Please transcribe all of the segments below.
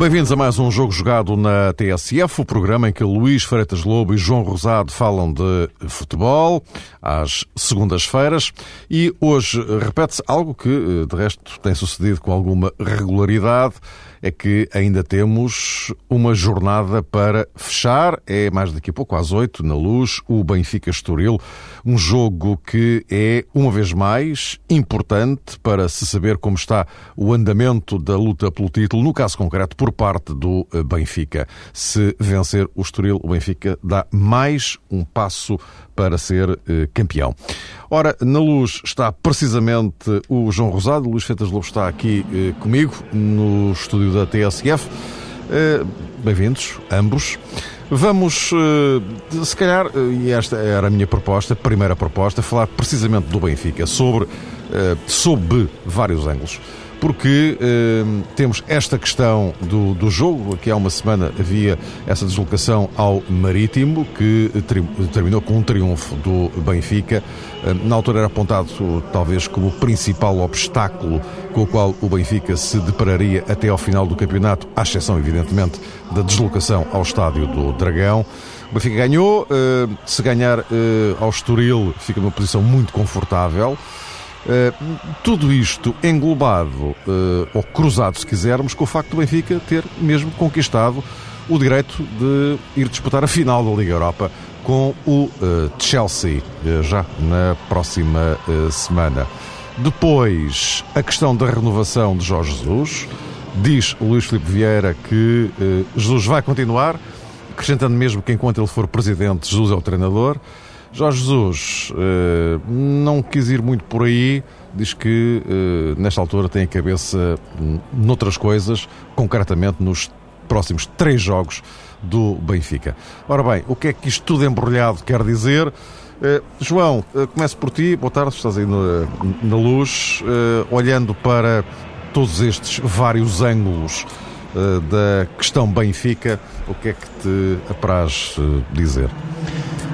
Bem-vindos a mais um jogo jogado na TSF, o programa em que Luís Freitas Lobo e João Rosado falam de futebol às segundas-feiras. E hoje repete-se algo que, de resto, tem sucedido com alguma regularidade é que ainda temos uma jornada para fechar. É mais daqui a pouco, às oito, na luz, o Benfica Estoril. Um jogo que é, uma vez mais, importante para se saber como está o andamento da luta pelo título, no caso concreto, por parte do eh, Benfica. Se vencer o Estoril, o Benfica dá mais um passo para ser eh, campeão. Ora, na luz está precisamente o João Rosado, Luís Feitas Lobo está aqui eh, comigo no estúdio da TSF. Eh, Bem-vindos, ambos. Vamos, eh, se calhar, eh, e esta era a minha proposta, primeira proposta, falar precisamente do Benfica, sobre, eh, sob vários ângulos porque eh, temos esta questão do, do jogo. Aqui há uma semana havia essa deslocação ao Marítimo, que terminou com um triunfo do Benfica. Eh, na altura era apontado talvez como o principal obstáculo com o qual o Benfica se depararia até ao final do campeonato, à exceção, evidentemente, da deslocação ao estádio do Dragão. O Benfica ganhou, eh, se ganhar eh, ao Estoril fica numa posição muito confortável. Uh, tudo isto englobado, uh, ou cruzado, se quisermos, com o facto do Benfica ter mesmo conquistado o direito de ir disputar a final da Liga Europa com o uh, Chelsea, já na próxima semana. Depois, a questão da renovação de Jorge Jesus. Diz Luís Filipe Vieira que Jesus vai continuar, acrescentando mesmo que enquanto ele for presidente, Jesus é o treinador. Jorge Jesus uh, não quis ir muito por aí, diz que uh, nesta altura tem a cabeça noutras coisas, concretamente nos próximos três jogos do Benfica. Ora bem, o que é que isto tudo embrulhado quer dizer? Uh, João, começo por ti, boa tarde, estás aí na, na luz, olhando para todos estes vários ângulos da questão Benfica, o que é que te apraz dizer?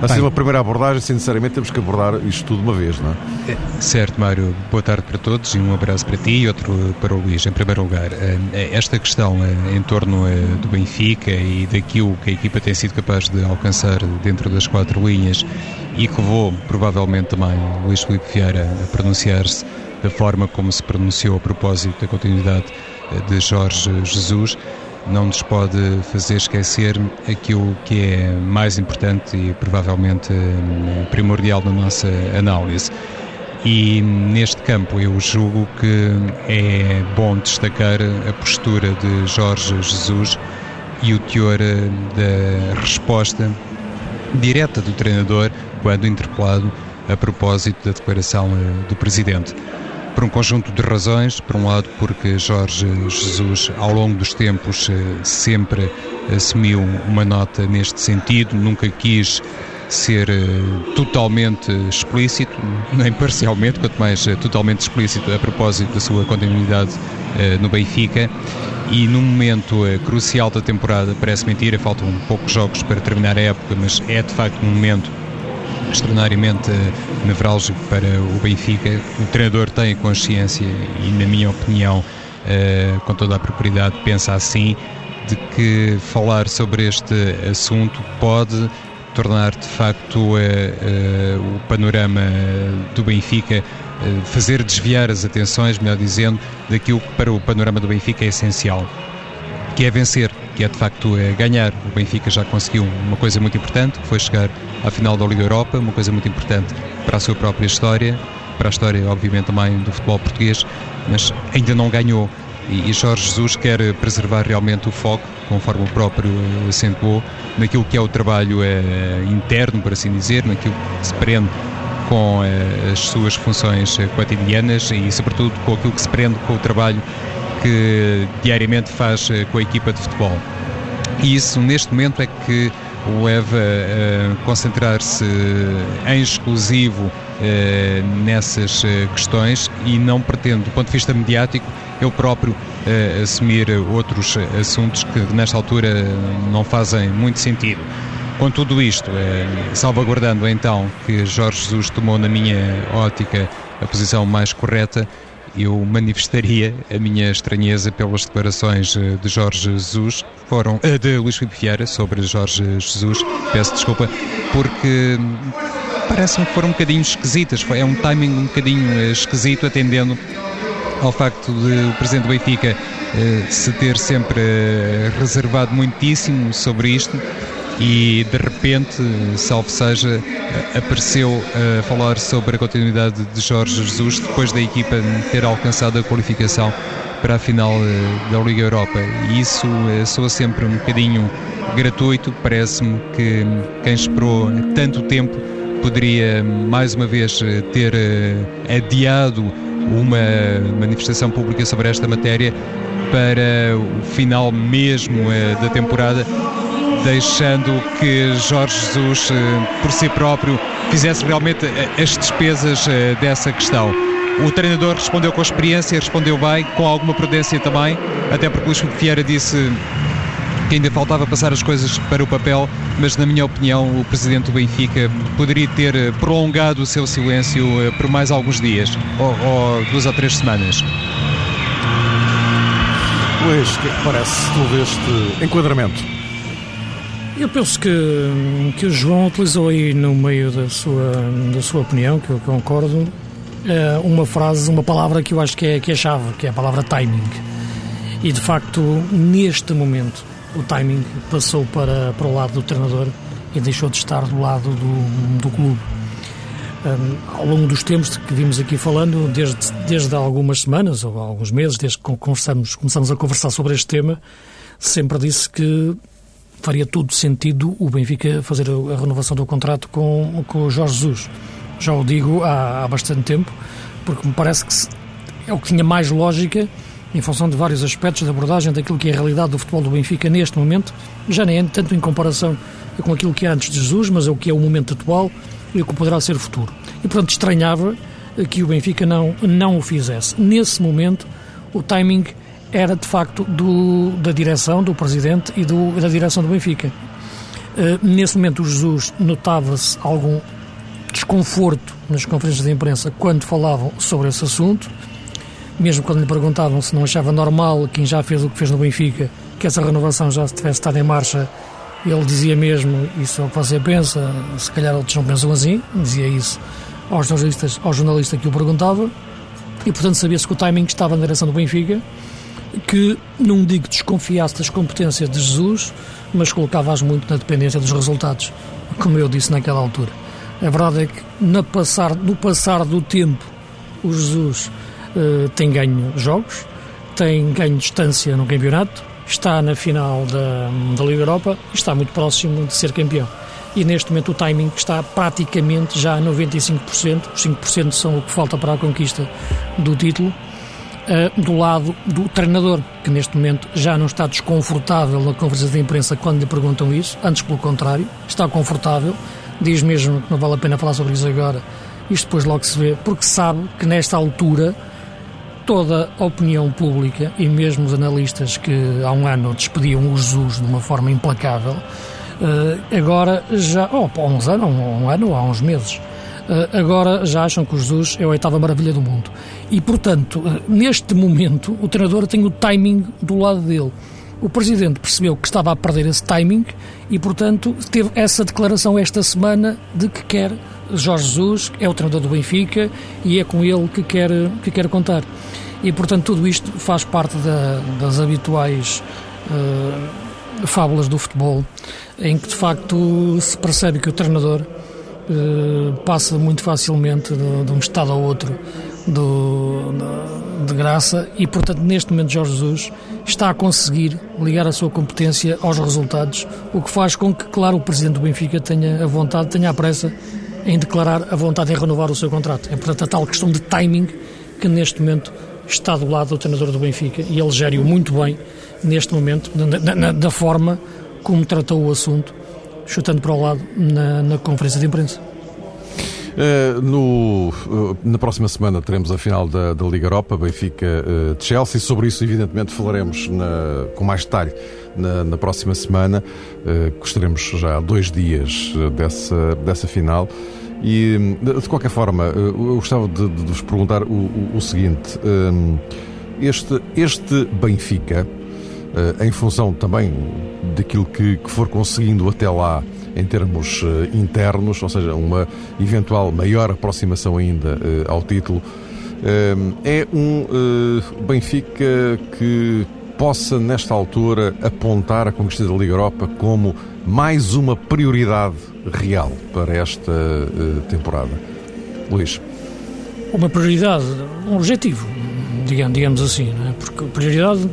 Assim, uma primeira abordagem, sinceramente, temos que abordar isto tudo uma vez, não é? é? Certo, Mário. Boa tarde para todos e um abraço para ti e outro para o Luís. Em primeiro lugar, eh, eh, esta questão eh, em torno do Benfica e daquilo que a equipa tem sido capaz de alcançar dentro das quatro linhas e que vou, provavelmente, também Luís Filipe Vieira a pronunciar-se da forma como se pronunciou a propósito da continuidade de Jorge Jesus não nos pode fazer esquecer aquilo que é mais importante e provavelmente hum, primordial na nossa análise. E neste campo eu julgo que é bom destacar a postura de Jorge Jesus e o teor hum, da resposta direta do treinador quando interpelado a propósito da declaração hum, do presidente por um conjunto de razões. Por um lado, porque Jorge Jesus, ao longo dos tempos, eh, sempre assumiu uma nota neste sentido, nunca quis ser eh, totalmente explícito, nem parcialmente, quanto mais eh, totalmente explícito a propósito da sua continuidade no Benfica. E num momento crucial da temporada, parece mentira, faltam poucos jogos para terminar a época, mas é de facto um momento extraordinariamente nevrálgico para o Benfica. O treinador tem consciência e, na minha opinião, uh, com toda a propriedade, pensa assim, de que falar sobre este assunto pode tornar de facto uh, uh, o panorama do Benfica, fazer desviar as atenções, melhor dizendo, daquilo que para o panorama do Benfica é essencial, que é vencer que é de facto é ganhar. O Benfica já conseguiu uma coisa muito importante, que foi chegar à final da Liga Europa, uma coisa muito importante para a sua própria história, para a história, obviamente, também do futebol português, mas ainda não ganhou. E, Jorge Jesus quer preservar realmente o foco, conforme o próprio acentuou, naquilo que é o trabalho eh, interno, por assim dizer, naquilo que se prende com eh, as suas funções eh, cotidianas e, sobretudo, com aquilo que se prende com o trabalho que diariamente faz eh, com a equipa de futebol. E isso, neste momento, é que o leva a concentrar-se em exclusivo nessas questões e não pretende, do ponto de vista mediático, ele próprio assumir outros assuntos que nesta altura não fazem muito sentido. Com tudo isto, salvaguardando então que Jorge Jesus tomou, na minha ótica, a posição mais correta, eu manifestaria a minha estranheza pelas declarações eh, de Jorge Jesus, foram eh, de Luís Filipe Vieira sobre Jorge Jesus, peço desculpa, porque parece-me que foram um bocadinho esquisitas, é um timing um bocadinho eh, esquisito, atendendo ao facto de o Presidente do Benfica se ter sempre reservado muitíssimo sobre isto e de repente, salvo seja, apareceu a falar sobre a continuidade de Jorge Jesus depois da equipa ter alcançado a qualificação para a final eh, da Liga Europa. E isso eh, soa sempre um bocadinho gratuito, parece-me que quem esperou tanto tempo poderia mais uma vez eh, ter adiado uma manifestação pública sobre esta matéria para o final mesmo da temporada deixando que Jorge Jesus, eh, por si próprio, fizesse realmente eh, as despesas eh, dessa questão. O treinador respondeu com experiência, respondeu bem, com alguma prudência também, até porque Luís Vieira disse que ainda faltava passar as coisas para o papel, mas na minha opinião o presidente do Benfica poderia ter prolongado o seu silêncio por mais alguns dias, ou, ou duas ou três semanas. O que é que parece todo este enquadramento? Eu penso que, que o João utilizou aí no meio da sua, da sua opinião, que eu concordo, eh, uma frase, uma palavra que eu acho que é, que é chave, que é a palavra timing. E de facto, neste momento, o timing passou para, para o lado do treinador e deixou de estar do lado do, do clube. Eh, ao longo dos tempos que vimos aqui falando, desde, desde algumas semanas ou alguns meses, desde que conversamos, começamos a conversar sobre este tema, sempre disse que faria todo sentido o Benfica fazer a renovação do contrato com, com o Jorge Jesus. Já o digo há, há bastante tempo, porque me parece que é o que tinha mais lógica em função de vários aspectos da abordagem daquilo que é a realidade do futebol do Benfica neste momento, já nem é tanto em comparação com aquilo que é antes de Jesus, mas é o que é o momento atual e o que poderá ser o futuro. E, portanto, estranhava que o Benfica não, não o fizesse. Nesse momento, o timing era de facto do, da direção, do presidente e do, da direção do Benfica. Uh, nesse momento, o Jesus notava-se algum desconforto nas conferências de imprensa quando falavam sobre esse assunto, mesmo quando lhe perguntavam se não achava normal quem já fez o que fez no Benfica, que essa renovação já tivesse estado em marcha, ele dizia mesmo, isso é o que você pensa, se calhar outros não pensam assim, dizia isso aos jornalistas, ao jornalista que o perguntava, e portanto sabia-se que o timing estava na direção do Benfica, que não digo desconfiasse das competências de Jesus, mas colocava-as muito na dependência dos resultados, como eu disse naquela altura. A verdade é que no passar, no passar do tempo o Jesus uh, tem ganho jogos, tem ganho distância no campeonato, está na final da, da Liga Europa e está muito próximo de ser campeão. E neste momento o timing está praticamente já a 95%, os 5% são o que falta para a conquista do título uh, do lado do treinador, que neste momento já não está desconfortável na conversa de imprensa quando lhe perguntam isso, antes pelo contrário, está confortável, diz mesmo que não vale a pena falar sobre isso agora, isto depois logo se vê, porque sabe que nesta altura toda a opinião pública e mesmo os analistas que há um ano despediam o Jesus de uma forma implacável, uh, agora já, oh, há uns anos, um ano, há uns meses, agora já acham que o Jesus é a oitava maravilha do mundo. E, portanto, eh, neste momento, o treinador tem o timing do lado dele. O presidente percebeu que estava a perder esse timing e, portanto, teve essa declaração esta semana de que quer Jorge Jesus, é o treinador do Benfica e é com ele que quer, que quer contar. E, portanto, tudo isto faz parte da, das habituais uh, fábulas do futebol, em que de facto se percebe que o treinador passa muito facilmente de, de um estado ao outro do, de graça e, portanto, neste momento Jorge Jesus está a conseguir ligar a sua competência aos resultados, o que faz com que, claro, o Presidente do Benfica tenha a vontade, tenha a pressa em declarar a vontade em renovar o seu contrato. É, portanto, a tal questão de timing que neste momento está do lado do treinador do Benfica e ele gere muito bem neste momento, na, da forma como tratou o assunto, chutando para o lado na, na conferência de imprensa. Uh, no, uh, na próxima semana teremos a final da, da Liga Europa, Benfica-Chelsea. Uh, Sobre isso, evidentemente, falaremos na, com mais detalhe na, na próxima semana. Gostaremos já há dois dias dessa, dessa final. E, de qualquer forma, eu gostava de, de vos perguntar o, o, o seguinte: este, este Benfica, em função também daquilo que, que for conseguindo até lá em termos uh, internos, ou seja, uma eventual maior aproximação ainda uh, ao título. É um Benfica que possa, nesta altura, apontar a conquista da Liga Europa como mais uma prioridade real para esta temporada. Luís. Uma prioridade, um objetivo, digamos, digamos assim, é? porque prioridade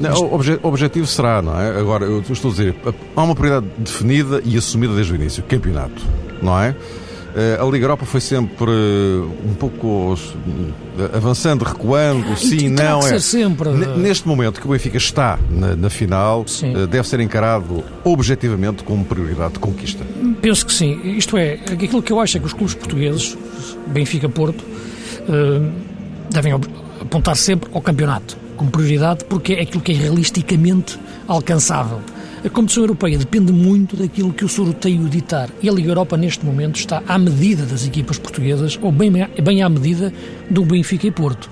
não, o obje objetivo será, não é? Agora, eu estou a dizer, há uma prioridade definida e assumida desde o início, campeonato, não é? Eh, a Liga Europa foi sempre um pouco avançando, recuando, ah, sim, não é. Sempre... Neste momento que o Benfica está na, na final, sim. Eh, deve ser encarado objetivamente como prioridade de conquista. Penso que sim. Isto é, aquilo que eu acho é que os clubes portugueses, Benfica, Porto, eh, devem apontar sempre ao campeonato como prioridade porque é aquilo que é realisticamente alcançável. A competição europeia depende muito daquilo que o sorteio ditar. E a Liga Europa, neste momento, está à medida das equipas portuguesas, ou bem, bem à medida do Benfica e Porto.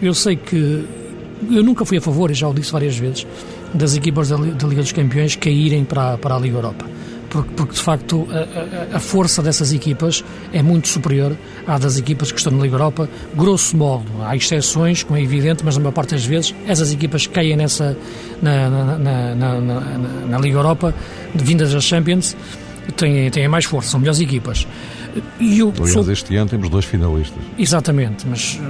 Eu sei que eu nunca fui a favor, e já o disse várias vezes, das equipas da Liga dos Campeões caírem para, para a Liga Europa porque, porque de facto a, a, a, força dessas equipas é muito superior à das equipas que estão na Liga Europa. Grosso modo, há exceções, como é evidente, mas na maior parte das vezes essas equipas caem nessa, na, na, na, na, Liga Europa, vindas das Champions, têm, têm mais força, são melhores equipas. E eu Aliás, sou... este ano temos dois finalistas. Exatamente, mas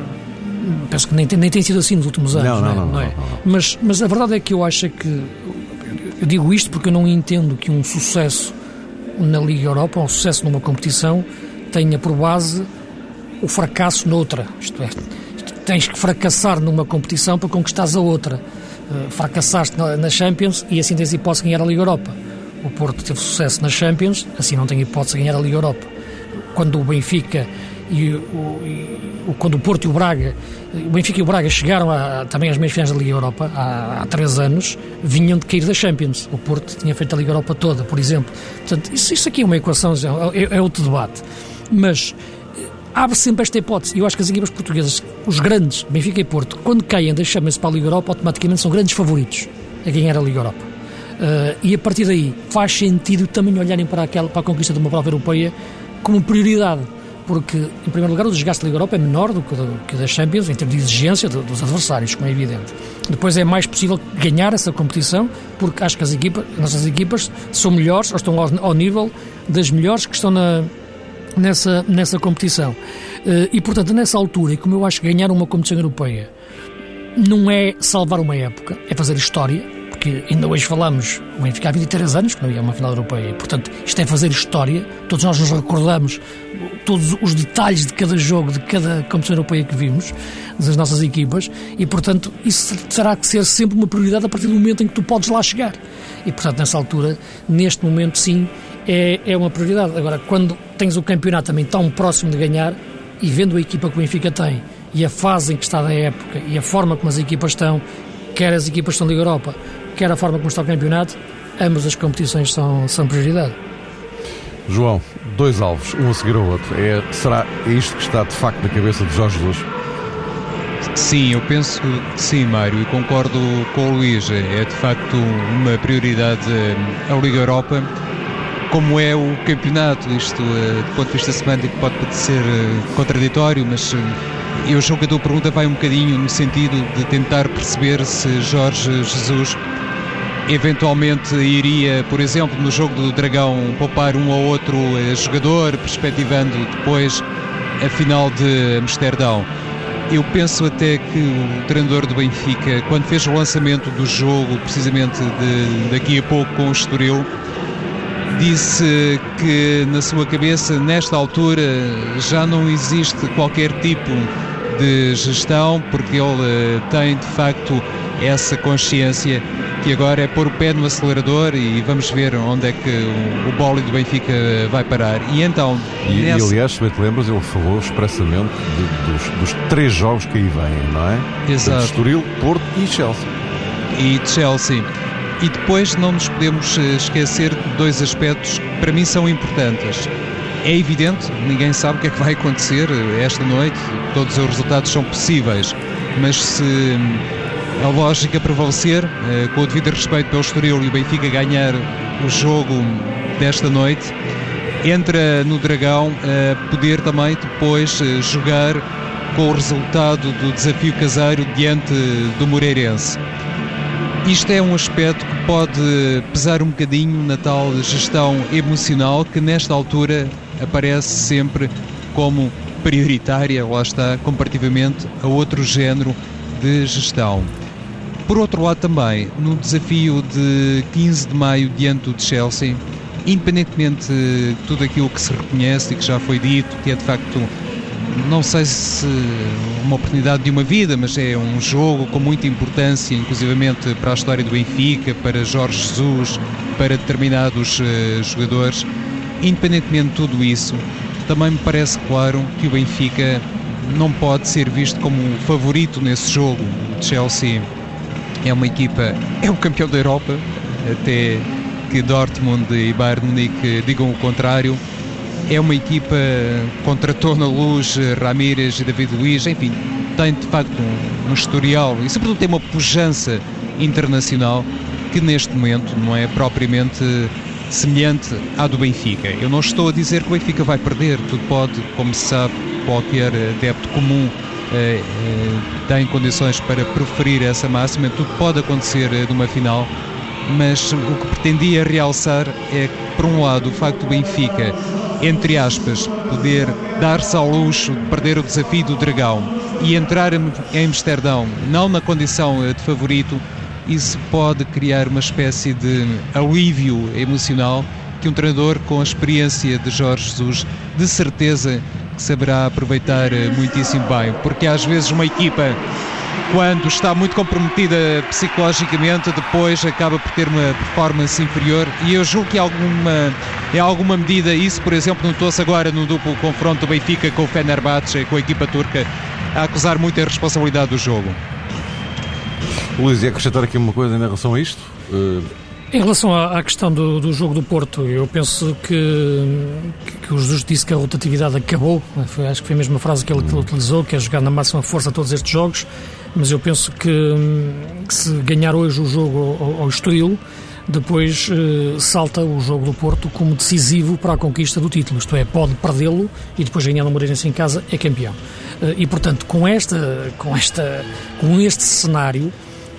penso que nem, nem tem sido assim nos últimos anos. Não, não, não, não, é? não, não, Mas, mas a verdade é que eu acho que eu digo isto porque eu não entendo que um sucesso na Liga Europa, um sucesso numa competição, tenha por base o fracasso noutra. Isto é, tens que fracassar numa competição para conquistares a outra. Uh, fracassaste na, na, Champions e assim tens hipótese de ganhar a Liga Europa. O Porto teve sucesso na Champions, assim não tem hipótese de ganhar a Liga Europa. Quando o Benfica e quando o Porto e o Braga, o Benfica e o Braga chegaram a, também às meias finais da Liga Europa há, há três anos, vinham de cair da Champions. O Porto tinha feito a Liga Europa toda, por exemplo. Portanto, isso, isso aqui é uma equação, é, é, é outro debate. Mas eh, abre sempre esta hipótese. Eu acho que as equipas portuguesas, os grandes, Benfica e Porto, quando caem da Champions para a Liga Europa, automaticamente são grandes favoritos a ganhar a Liga Europa. Uh, e a partir daí faz sentido também olharem para, aquela, para a conquista de uma prova europeia como prioridade porque, em primeiro lugar, o desgaste da Liga Europa é menor do que, do que Champions, em termos de exigência do, dos adversários, como é evidente. Depois é mais possível ganhar essa competição, porque acho que as equipas, nossas equipas são melhores, ou estão ao, ao nível das melhores que estão na, nessa, nessa competição. Eh, e, portanto, nessa altura, e como eu acho que ganhar uma competição europeia não é salvar uma época, é fazer história, porque ainda hoje falamos, o Benfica há 23 anos que não ia a uma final europeia, portanto, isto é fazer história, todos nós nos recordamos todos os detalhes de cada jogo, de cada competição europeia que vimos, das nossas equipas, e portanto isso terá que ser sempre uma prioridade a partir do momento em que tu podes lá chegar. E portanto, nessa altura, neste momento, sim, é, é uma prioridade. Agora, quando tens o campeonato também tão próximo de ganhar, e vendo a equipa que o Benfica tem, e a fase em que está da época, e a forma como as equipas estão, quer as equipas que estão da Europa, quer a forma como está o campeonato, ambas as competições são, são prioridade. João, dois alvos, um a seguir ao outro. É, será isto que está de facto na cabeça de Jorge Jesus? Sim, eu penso que sim, Mário, e concordo com o Luís. É de facto uma prioridade eh, a Liga Europa, como é o campeonato. Isto, eh, do ponto de vista semântico, pode parecer eh, contraditório, mas eu acho que a tua pergunta vai um bocadinho no sentido de tentar perceber se Jorge Jesus eventualmente iria, por exemplo, no jogo do Dragão, poupar um ou outro eh, jogador, perspectivando depois a final de Amsterdão. eu penso até que o treinador do Benfica, quando fez o lançamento do jogo, precisamente de, daqui a pouco com o Estoril, disse que na sua cabeça, nesta altura, já não existe qualquer tipo de gestão, porque ele tem de facto essa consciência que agora é pôr o pé no acelerador e vamos ver onde é que o, o bólido do Benfica vai parar. E então. E, nessa... e aliás, se bem te lembras, ele falou expressamente de, dos, dos, três jogos que aí vêm, não é? Exato. Estoril, Porto e Chelsea. E Chelsea. E depois não nos podemos eh, esquecer de dois aspectos que para mim são importantes. É evidente, ninguém sabe o que é que vai acontecer eh, esta noite, todos os resultados são possíveis, mas se a lógica prevalecer, eh, com o devido respeito pelo Estoril e o Benfica ganhar o jogo desta noite, entra no Dragão a poder também depois eh, jogar com o resultado do desafio caseiro diante do Moreirense. Isto é um aspecto que pode pesar um bocadinho na tal gestão emocional que nesta altura aparece sempre como prioritária, lá está, comparativamente a outro género de gestão. Por outro lado, também, no desafio de 15 de maio diante do Chelsea, independentemente de tudo aquilo que se reconhece e que já foi dito, que é de facto, não sei se uma oportunidade de uma vida, mas é um jogo com muita importância, inclusivamente para a história do Benfica, para Jorge Jesus, para determinados uh, jogadores. Independentemente de tudo isso, também me parece claro que o Benfica não pode ser visto como favorito nesse jogo. O Chelsea é uma equipa, é o campeão da Europa, até que Dortmund e Bayern Munique digam o contrário. É uma equipa contratou na luz Ramírez e David Luiz, enfim, tem de facto um, um historial e sobretudo tem uma pujança internacional que neste momento não é propriamente semelhante à do Benfica. Eu não estou a dizer que o Benfica vai perder, tudo pode, como se sabe, qualquer adepto comum eh, eh, tem condições para preferir essa máxima, tudo pode acontecer eh, numa final, mas o que pretendia realçar é por um lado, o facto do Benfica, entre aspas, poder dar-se ao luxo de perder o desafio do Dragão e entrar em Amsterdão não na condição de favorito, isso pode criar uma espécie de alívio emocional que um treinador com a experiência de Jorge Jesus de certeza que saberá aproveitar eh, muitíssimo bem, porque às vezes uma equipa quando está muito comprometida psicologicamente, depois acaba por ter uma performance inferior e eu julgo que alguma, em alguma medida isso, por exemplo, notou-se agora no duplo confronto do Benfica com o Fenerbahçe, com a equipa turca, a acusar muito a responsabilidade do jogo. Luís, e acrescentar aqui uma coisa em relação a isto? Uh... Em relação à, à questão do, do, jogo do Porto, eu penso que, que, que o Jesus disse que a rotatividade acabou. Foi, acho que foi a mesma frase que ele, que ele utilizou, que é jogar na máxima força todos estes jogos. Mas eu penso que, que se ganhar hoje o jogo ao, ao Estoril, depois eh, salta o jogo do Porto como decisivo para a conquista do título. Isto é, pode perdê-lo e depois ganhando o Moreirense em casa é campeão. Eh, e portanto, com esta, com esta, com este cenário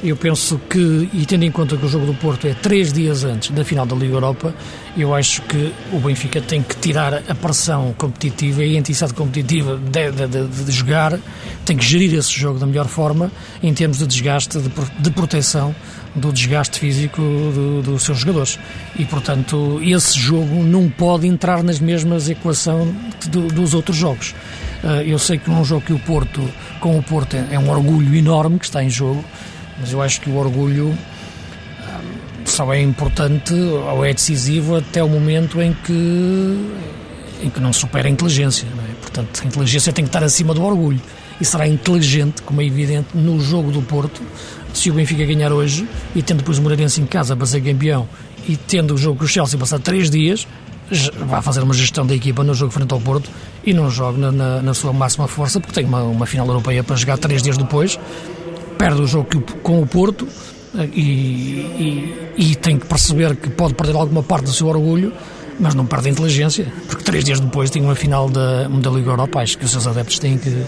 eu penso que, e tendo em conta que o jogo do Porto é três dias antes da final da Liga Europa, eu acho que o Benfica tem que tirar a pressão competitiva e a intensidade competitiva de, de, de, de jogar, tem que gerir esse jogo da melhor forma em termos de desgaste, de, proteção do desgaste físico do, dos seus jogadores. E, portanto, esse jogo não pode entrar nas mesmas equações do, dos outros jogos. Eh, eu sei que num jogo que o Porto, com o Porto, é um orgulho enorme que está em jogo, mas eu acho que o orgulho hum, só é importante ou é decisivo até o momento em que, em que não supera a inteligência. É? Portanto, a inteligência tem que estar acima do orgulho. E será inteligente, como é evidente, no jogo do Porto, se o Benfica ganhar hoje e tendo depois o Moreirense em casa para ser campeão e tendo o jogo com o Chelsea passar três dias, vai fazer uma gestão da equipa no jogo frente ao Porto e não joga na, na, na, sua máxima força porque tem uma, uma final europeia para jogar três dias depois perde o jogo com o Porto eh, e, e, e, tem que perceber que pode perder alguma parte do seu orgulho, mas não perde a inteligência, porque três dias depois tem uma final da, da Liga Europa. Acho que os seus adeptos têm que,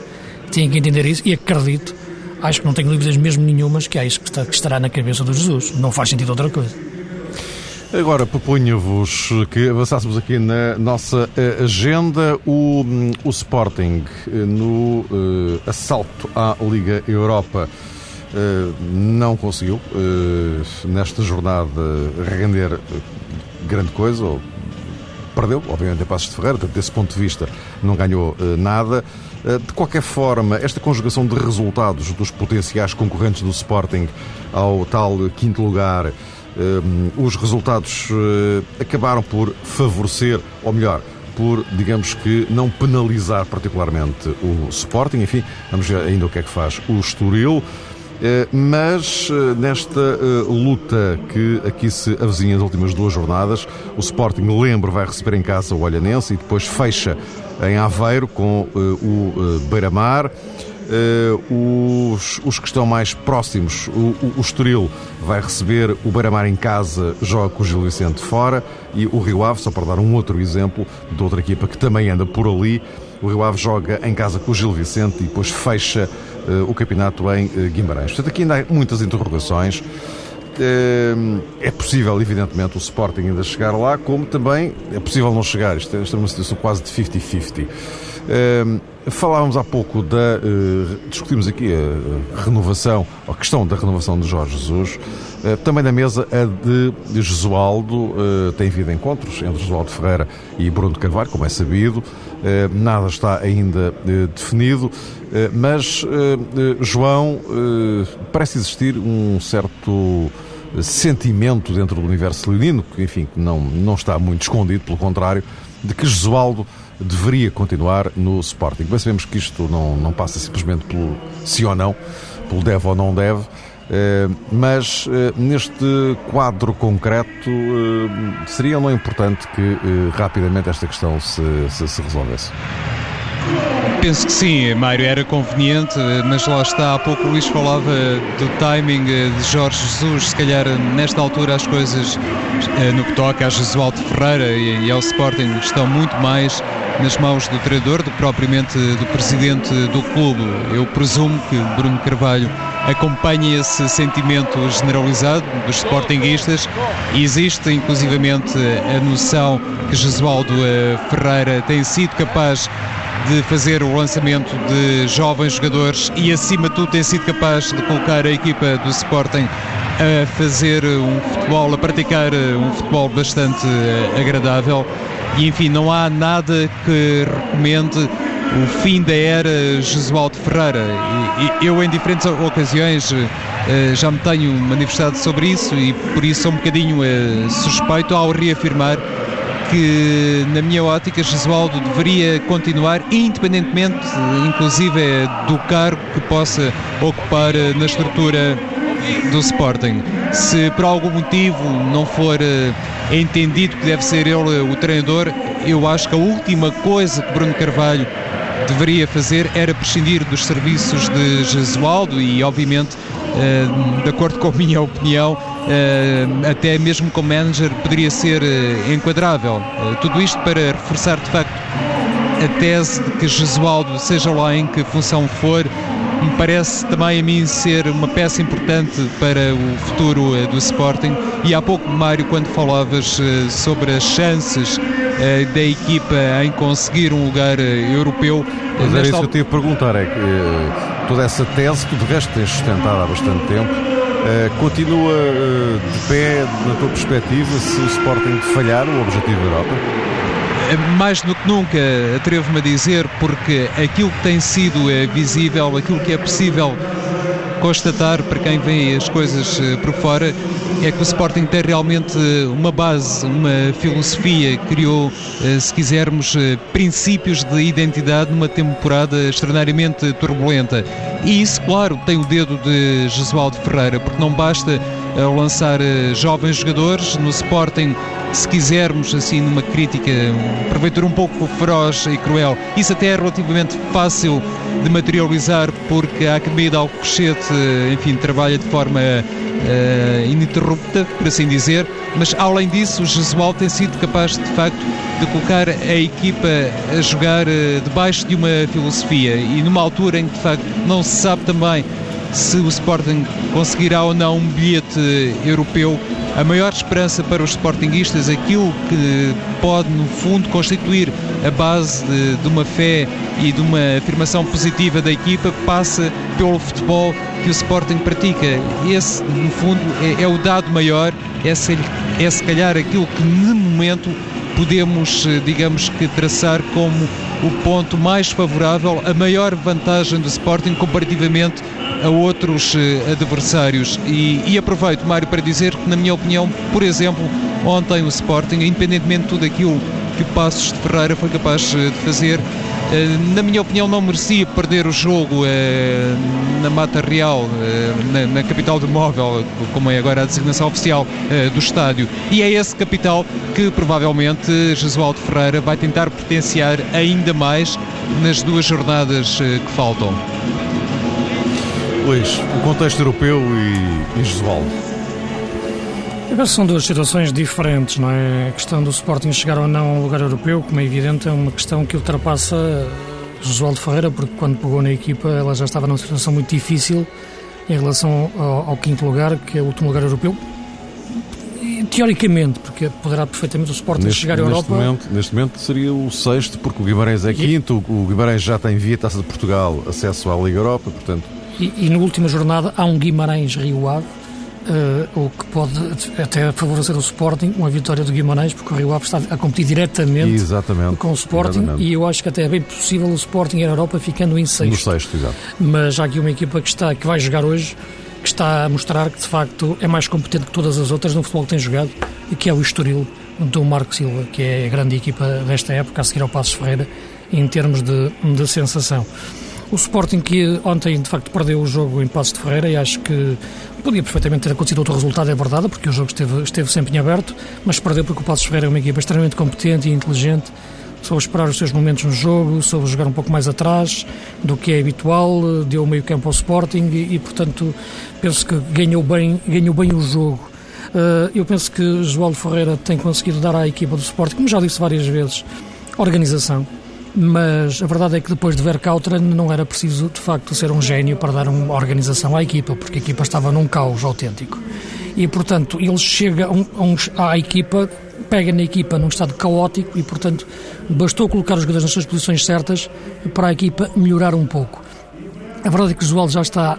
têm que entender isso e acredito, acho que não tenho dúvidas mesmo nenhumas que é isso que, está, que estará na cabeça do Jesus. Não faz sentido outra coisa. Agora proponho-vos que avançássemos aqui na nossa eh, agenda o, o Sporting eh, no uh, assalto à Liga Europa. Uh, não conseguiu uh, nesta jornada render grande coisa, ou perdeu, obviamente, em Passos de Ferreira, portanto, desse ponto de vista não ganhou nada. De qualquer forma, esta conjugação de resultados dos potenciais concorrentes do Sporting ao tal quinto lugar os resultados eh, acabaram por favorecer, ou melhor, por, digamos que, não penalizar particularmente o Sporting. Enfim, vamos ver ainda o que é que faz o Estoril. Eh, mas eh, nesta luta que aqui se avizinha nas últimas duas jornadas, o Sporting, lembro, vai receber em casa o Olhanense e depois fecha em Aveiro com o Beira-Mar. Os, os, que estão mais próximos, o, o, o Estoril vai receber o Beira-Mar em casa, joga com o Gil Vicente fora e o Rio Ave, só para dar um outro exemplo de outra equipa que também anda por ali, o Rio Ave joga em casa com o Gil Vicente e depois fecha o campeonato em uh, Guimarães. Portanto, aqui ainda há muitas interrogações. É possível, evidentemente, o Sporting ainda chegar lá, como também é possível não chegar. Isto é, isto é uma situação quase de 50-50. Falávamos há pouco da. Uh, discutimos aqui a renovação, a questão da renovação de Jorge Jesus. Uh, também na mesa a de, de Jesualdo. Uh, tem havido encontros entre Jesualdo Ferreira e Bruno Carvalho, como é sabido. nada está ainda definido, mas, João, parece existir um certo sentimento dentro do universo leonino, que, enfim, não, não está muito escondido, pelo contrário, de que Jesualdo deveria continuar no Sporting. Mas sabemos que isto não, não passa simplesmente pelo sim ou não, pelo deve ou não deve. Eh, mas eh, neste quadro concreto eh, seria não importante que rapidamente esta questão se, se, se resolvesse? Penso que sim, Mário, era conveniente, mas lá está, há pouco o Luís falava do timing de Jorge Jesus, se calhar nesta altura as coisas no que toca a Jesualdo Ferreira e ao Sporting estão muito mais nas mãos do treinador do propriamente do presidente do clube. Eu presumo que Bruno Carvalho acompanha esse sentimento generalizado dos sportinguistas existe inclusivamente a noção que Jesualdo eh, Ferreira tem sido capaz de fazer o lançamento de jovens jogadores e acima de tudo tem sido capaz de colocar a equipa do Sporting a fazer um futebol, a praticar um futebol bastante eh, agradável e enfim, não há nada que recomende o fim da era Jesualdo Ferreira. E, eu, em diferentes ocasiões, eh, já me tenho manifestado sobre isso e por isso sou um bocadinho eh, suspeito ao reafirmar que, na minha ótica, Jesualdo deveria continuar, independentemente, inclusive, do cargo que possa ocupar eh, na estrutura do Sporting. Se por algum motivo não for é entendido que deve ser ele o treinador, eu acho que a última coisa que Bruno Carvalho deveria fazer era prescindir dos serviços de Jesualdo e, obviamente, eh, de acordo com a minha opinião, eh, até mesmo como manager poderia ser eh, enquadrável. Tudo isto para reforçar de facto a tese de que Jesualdo, seja lá em que função for, me parece também a mim ser uma peça importante para o futuro uh, do Sporting. E há pouco, Mário, quando falavas uh, sobre as chances uh, da equipa em conseguir um lugar europeu. Mas era isso que eu te ia perguntar, é que toda essa tese que de resto tens sustentado há bastante tempo. continua de pé, na tua perspectiva, se o Sporting falhar o objetivo da Europa? Mais do que nunca, atrevo-me a dizer, porque aquilo que tem sido é visível, aquilo que é possível constatar para quem vê as coisas eh, por fora é que o Sporting tem realmente uma base, uma filosofia, criou, eh, se quisermos, princípios de identidade numa temporada extraordinariamente turbulenta. E isso, claro, tem o dedo de Jesualdo Ferreira, porque não basta lançar jovens jogadores no Sporting se quisermos, assim, numa crítica, porventura um pouco feroz e cruel, isso até é relativamente fácil de materializar, porque a Academia de Alcochete, enfim, trabalha de forma uh, ininterrupta, por assim dizer, mas além disso, o Jesual tem sido capaz, de facto, de colocar a equipa a jogar uh, debaixo de uma filosofia. E numa altura em que, de facto, não se sabe também se o Sporting conseguirá ou não um bilhete europeu. A maior esperança para os Sportingistas, aquilo que pode, no fundo, constituir a base de, de uma fé e de uma afirmação positiva da equipa, passa pelo futebol que o Sporting pratica. Esse, no fundo, é, é o dado maior, é se, é se calhar aquilo que, de momento, podemos, digamos que, traçar como o ponto mais favorável, a maior vantagem do Sporting comparativamente a outros eh, adversários. E, e, aproveito, Mário, para dizer que, na minha opinião, por exemplo, ontem o Sporting, independentemente de tudo aquilo que o Passos de Ferreira foi capaz eh, de fazer, eh, na minha opinião, não merecia perder o jogo na Mata Real, na, capital do móvel, como é agora a designação oficial do estádio. E é esse capital que provavelmente Jesualdo Ferreira vai tentar potenciar ainda mais nas duas jornadas que faltam. Luís, o contexto europeu e, e Jesualdo. São duas situações diferentes, não é? A questão do Sporting chegar ou não a um lugar europeu, como é evidente, é uma questão que ultrapassa Josualdo Ferreira, porque quando pegou na equipa ela já estava numa situação muito difícil em relação ao, ao quinto lugar, que é o último lugar europeu. E, teoricamente, porque poderá perfeitamente o Sporting neste, chegar à Europa. Momento, neste momento seria o sexto, porque o Guimarães é quinto, o Guimarães já tem via Taça de Portugal acesso à Liga Europa, portanto. E, e na última jornada há um Guimarães-Rio Ave Uh, o que pode até favorecer o Sporting, uma vitória do Guimarães, porque o Rio Ave está a competir diretamente Exatamente. com o Sporting Exatamente. e eu acho que até é bem possível o Sporting ir à Europa ficando em sexto. No sexto, exato. Mas há aqui uma equipa que, está, que vai jogar hoje, que está a mostrar que de facto é mais competente que todas as outras no futebol que tem jogado e que é o Estoril do Marco Silva, que é a grande equipa desta época, a seguir ao Passos Ferreira, em termos de, de sensação. O Sporting que ontem de facto perdeu o jogo em Passos de Ferreira e acho que podia perfeitamente ter acontecido outro resultado, é verdade, porque o jogo esteve, esteve sempre em aberto, mas perdeu porque o Passos Ferreira é uma equipa extremamente competente e inteligente, soube esperar os seus momentos no jogo, soube jogar um pouco mais atrás do que é habitual, deu meio campo ao Sporting e, e portanto penso que ganhou bem, ganhou bem o jogo. Uh, eu penso que João Ferreira tem conseguido dar à equipa do Sporting, como já disse várias vezes, organização mas a verdade é que depois de ver Cautran não era preciso de facto ser um gênio para dar uma organização à equipa, porque a equipa estava num caos autêntico. E portanto ele chega à equipa, pega na equipa num estado caótico e portanto bastou colocar os jogadores nas suas posições certas para a equipa melhorar um pouco. A verdade é que o Joel já está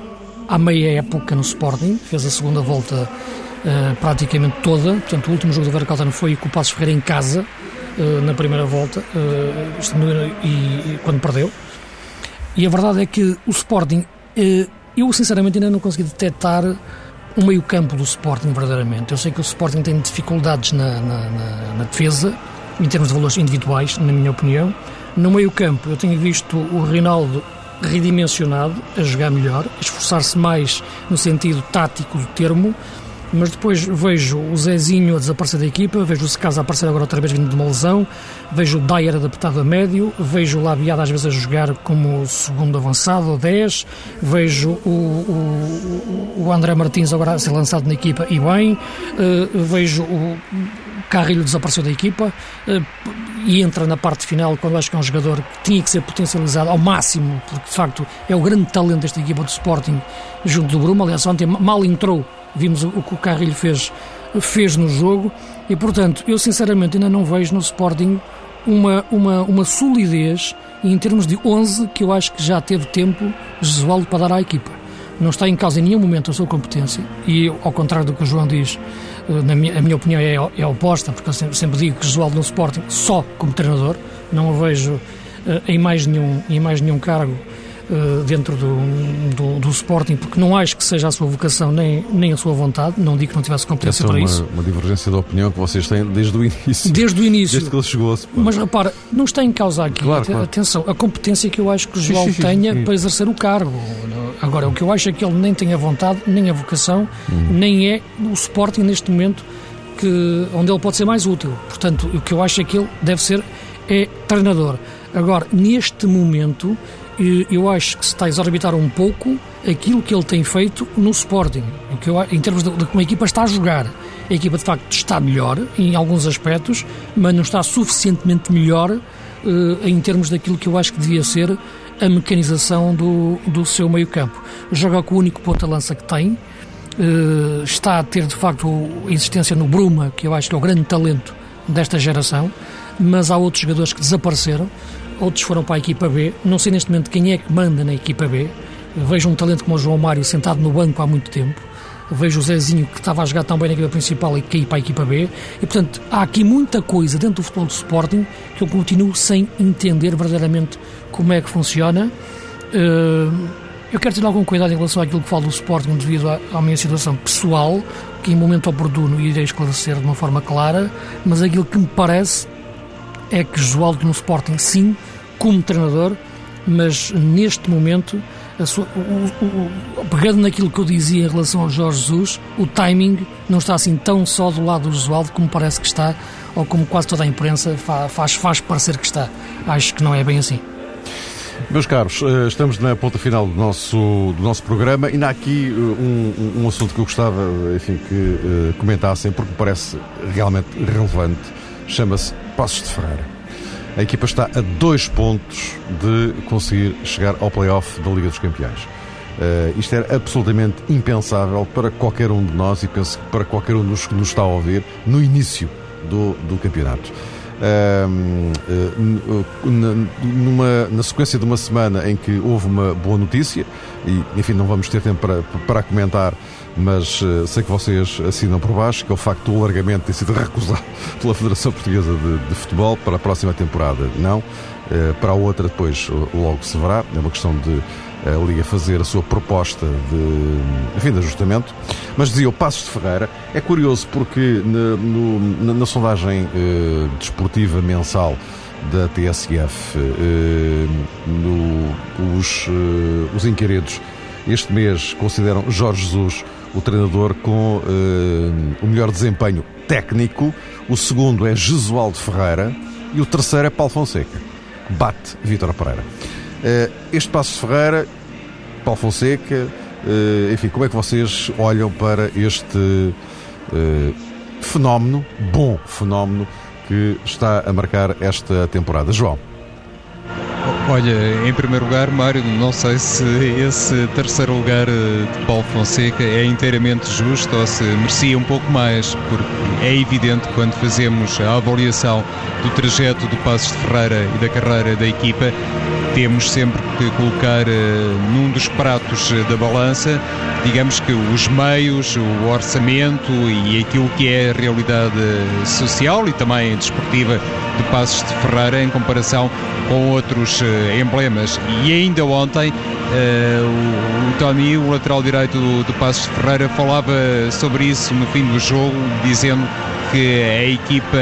há meia época no Sporting, fez a segunda volta uh, praticamente toda, portanto o último jogo do Veracaltano foi com o Passos Ferreira em casa, na primeira volta uh, e, quando perdeu. E a verdade é que o Sporting, uh, eu sinceramente ainda não consegui detectar o meio-campo do Sporting verdadeiramente. Eu sei que o Sporting tem dificuldades na, na, na, na defesa, em termos de valores individuais, na minha opinião. No meio-campo, eu tenho visto o Reinaldo redimensionado, a jogar melhor, esforçar-se mais no sentido tático do termo mas depois vejo o Zezinho a desaparecer da equipa, vejo o Secasa a aparecer agora outra vez vindo de uma lesão, vejo o Dyer adaptado a médio, vejo o Labiada às vezes a jogar como segundo avançado ou 10, vejo o, o, o André Martins agora a ser lançado na equipa e bem, uh, vejo o Carrilho desapareceu da equipa uh, e entra na parte final quando acho que é um jogador que tinha que ser potencializado ao máximo, porque de facto é o grande talento desta equipa do Sporting junto do Bruma, aliás ontem mal entrou vimos o que o Carrilho fez, fez no jogo e, portanto, eu sinceramente ainda não vejo no Sporting uma, uma, uma solidez em termos de 11 que eu acho que já teve tempo Jesualdo para dar à equipa. Não está em causa em nenhum momento a sua competência e, ao contrário do que o João diz, eh, na minha, a minha opinião é, é oposta, porque eu sempre, sempre digo que Jesualdo no Sporting só como treinador, não o vejo uh, em, mais nenhum, em mais nenhum cargo eh, dentro do, do, do, Sporting, porque não acho que seja a sua vocação nem, nem a sua vontade, não digo que não tivesse competência Essa para é uma, isso. uma divergência de opinião que vocês têm desde o início. Desde o início. Desde que ele chegou a Mas repara, não está em causa aqui, claro, claro. atenção, a competência que eu acho que o João tenha para exercer o cargo. Agora, o que eu acho é que ele nem tem a vontade, nem a vocação, hum. nem é o Sporting neste momento que, onde ele pode ser mais útil. Portanto, o que eu acho é que ele deve ser é treinador. Agora, neste momento, eu acho que se está a exorbitar um pouco aquilo que ele tem feito no Sporting, que eu, em termos de, de como a equipa está a jogar. A equipa de facto está melhor em alguns aspectos, mas não está suficientemente melhor em termos daquilo que eu acho que devia ser a mecanização do, do seu meio campo. Joga com o único ponta-lança que tem, está a ter de facto a existência no Bruma, que eu acho que é o grande talento desta geração, mas há outros jogadores que desapareceram, outros foram para a equipa B. Não sei neste momento quem é que manda na equipa B. Vejo um talento como o João Mário sentado no banco há muito tempo. Vejo o Zezinho que estava a jogar tão bem na equipa principal e cair para a equipa B. E portanto, há aqui muita coisa dentro do futebol do Sporting que eu continuo sem entender verdadeiramente como é que funciona. Uh, eu quero ter algum cuidado em relação àquilo que falo do Sporting devido à, à minha situação pessoal, que em momento oportuno irei esclarecer de uma forma clara, mas aquilo que me parece é que Josualdo no Sporting, sim, como treinador, mas neste momento, sua, o, o, pegando naquilo que eu dizia em relação ao Jorge Jesus, o timing não está assim tão só do lado do Josualdo como parece que está, ou como quase toda a imprensa faz, faz parecer que está. Acho que não é bem assim. Meus caros, eh, estamos na ponta final do nosso, do nosso programa e há aqui eh, um, um assunto que eu gostava enfim, que uh, comentassem, porque me parece realmente relevante. Chama-se Passos de Ferreira. A equipa está a dois pontos de conseguir chegar ao play-off da Liga dos Campeões. Uh, isto era absolutamente impensável para qualquer um de nós e penso que para qualquer um dos que nos está a ouvir no início do, do campeonato. Uh, uh, numa, na sequência de uma semana em que houve uma boa notícia, e enfim, não vamos ter tempo para, para comentar, mas uh, sei que vocês assinam por baixo, que é o facto do alargamento ter sido recusado pela Federação Portuguesa de, de Futebol para a próxima temporada. Não. para a outra, depois logo se verá. É uma questão de a Liga fazer a sua proposta de, enfim, de ajustamento. Mas dizia o Passos de Ferreira, é curioso porque na, no, na, na sondagem eh, desportiva mensal da TSF, eh, no, os, eh, os inquiridos este mês consideram Jorge Jesus o treinador com eh, o melhor desempenho técnico, o segundo é Jesualdo Ferreira e o terceiro é Paulo Fonseca, bate Vítor Pereira. Eh, este Passo Ferreira, Paulo Fonseca, eh, enfim, como é que vocês olham para este fenómeno, bom fenómeno, que está a marcar esta temporada? João. Olha, em primeiro lugar, Mário, não sei se esse terceiro lugar de Paulo Fonseca é inteiramente justo ou se merecia um pouco mais, porque é evidente quando fazemos a avaliação do trajeto do Passos de Ferreira e da carreira da equipa, temos sempre que colocar uh, num dos pratos uh, da balança, digamos que os meios, o orçamento e aquilo que é a realidade social e também desportiva de Passos de Ferreira em comparação com outros uh, emblemas. E ainda ontem o, o Tony, o lateral direito do, do Passos de Ferreira, falava sobre isso no fim do jogo, dizendo que a equipa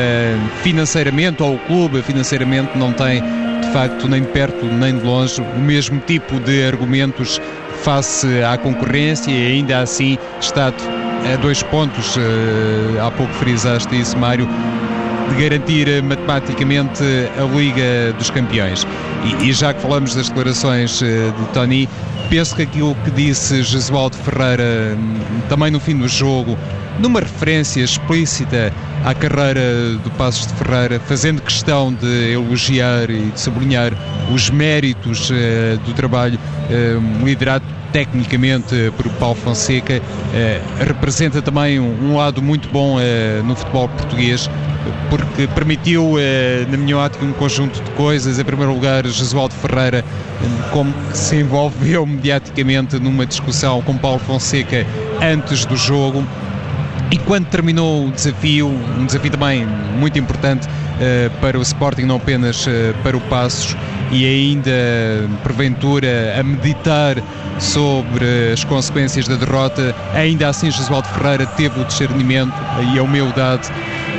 financeiramente ou o clube financeiramente não tem facto, nem de perto nem de longe, o mesmo tipo de argumentos face à concorrência e ainda assim está a dois pontos, eh, há pouco frisaste isso, Mário, de garantir matematicamente a Liga dos Campeões. E, e, já que falamos das declarações eh, de Tony, penso que aquilo que disse Jesualdo Ferreira hum, também no fim do jogo numa referência explícita à carreira do Passos de Ferreira, fazendo questão de elogiar e de sublinhar os méritos uh, do trabalho uh, liderado tecnicamente por Paulo Fonseca, uh, representa também um, um, lado muito bom no futebol português, porque permitiu, na minha ótica, um conjunto de coisas. Em primeiro lugar, Jesualdo Ferreira, como se envolveu mediaticamente numa discussão com Paulo Fonseca antes do jogo e quando terminou o desafio, um desafio também muito importante uh, para o Sporting, não apenas uh, para o Passos, e ainda porventura a meditar sobre as consequências da derrota, ainda assim Jesualdo Ferreira teve o discernimento e a humildade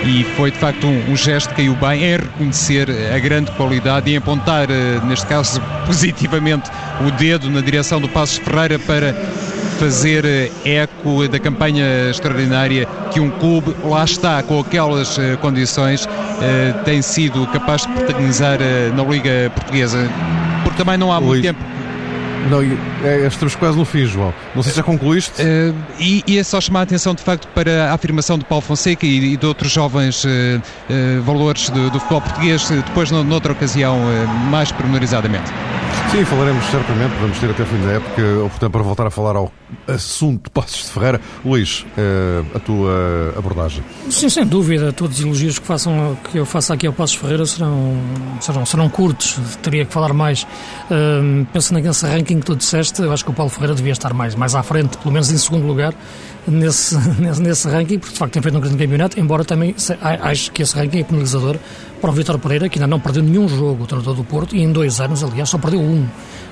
e foi de facto um, um, gesto que caiu bem em reconhecer a grande qualidade e em apontar, eh, neste caso positivamente, o dedo na direção do Passos Ferreira para fazer eh, eco da campanha extraordinária que um clube, lá está, com aquelas eh, condições, tem sido capaz de protagonizar na Liga Portuguesa. Porque também não há muito tempo Não, é, estamos quase no fim, João. Não sei se já concluíste. Uh, e, e, é só chamar a atenção, de facto, para a afirmação de Paulo Fonseca e, e de outros jovens uh, uh, valores do, do, futebol português, depois noutra ocasião, mais pormenorizadamente. Sim, falaremos certamente, vamos ter até fim da época a oportunidade para voltar a falar ao assunto de Passos de Ferreira. Luís, a tua abordagem. Sim, sem dúvida, todos os elogios que, façam, que eu faça aqui ao Passos Ferreira serão, serão, serão curtos, teria que falar mais. Uh, penso nesse ranking que tu disseste, eu acho que o Paulo Ferreira devia estar mais, mais à frente, pelo menos em segundo lugar, nesse, nesse, nesse ranking, porque de facto tem feito um grande campeonato, embora também acho que esse ranking é penalizador para o Vitor Pereira, que ainda não perdeu nenhum jogo, o treinador do Porto, e em dois anos, aliás, só perdeu um,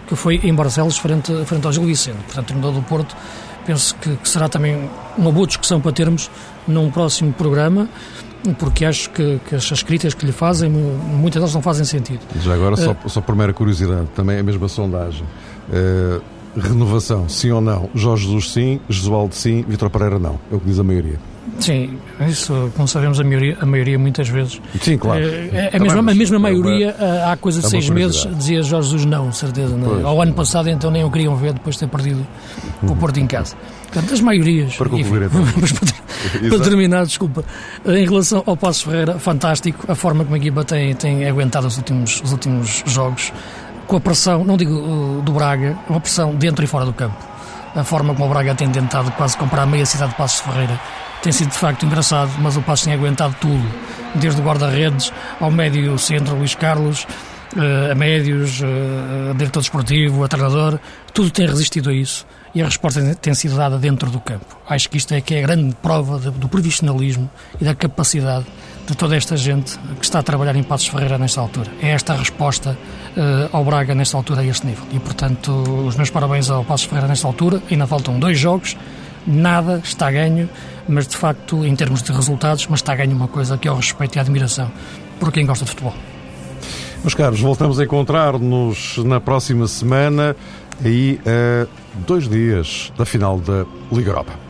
que foi em Barcelos, frente, frente ao Gil Vicente. Portanto, o treinador do Porto, penso que, que será também uma boa discussão para termos num próximo programa porque acho que, que, as críticas que lhe fazem, muitas delas não fazem sentido. Já agora, só, uh, só por mera curiosidade, também é a mesma sondagem. Uh, renovação, sim ou não? Jorge Jesus sim, Jesualdo sim, Vitor Pereira não. É o que diz a maioria. Sim, isso, como sabemos, a maioria, a maioria muitas vezes. Sim, claro. É, é, é a, mesma, a mesma maioria, é há coisa de é seis meses, dizia Jorge Jesus não, certeza. Não. Ao ano passado, então, nem o queriam ver depois de ter perdido uhum. o Porto em casa. Portanto, as maiorias. Para concluir, então. para, para terminar, desculpa. Em relação ao Passo Ferreira, fantástico a forma como a equipa tem, tem aguentado os últimos, os últimos jogos com a pressão, não digo uh, do Braga, uma pressão dentro e fora do campo. A forma como o Braga tem tentado quase comprar meia cidade de Passos Ferreira tem sido de facto engraçado, mas o Passos tem aguentado tudo, desde o guarda-redes ao médio centro Luís Carlos, uh, a médios, uh, a diretor desportivo, a treinador, tudo tem resistido a isso e a resposta tem sido dada dentro do campo. Acho que isto é que é a grande prova do profissionalismo e da capacidade de toda esta gente que está a trabalhar em Passos Ferreira nesta altura. É esta a resposta uh, ao Braga nesta altura, a este nível. E, portanto, os meus parabéns ao Passos Ferreira nesta altura. Ainda faltam dois jogos, nada está ganho, mas de facto, em termos de resultados, mas está ganho uma coisa que é o respeito e a admiração por quem gosta de futebol. Meus caros, voltamos a encontrar-nos na próxima semana, aí a dois dias da final da Liga Europa.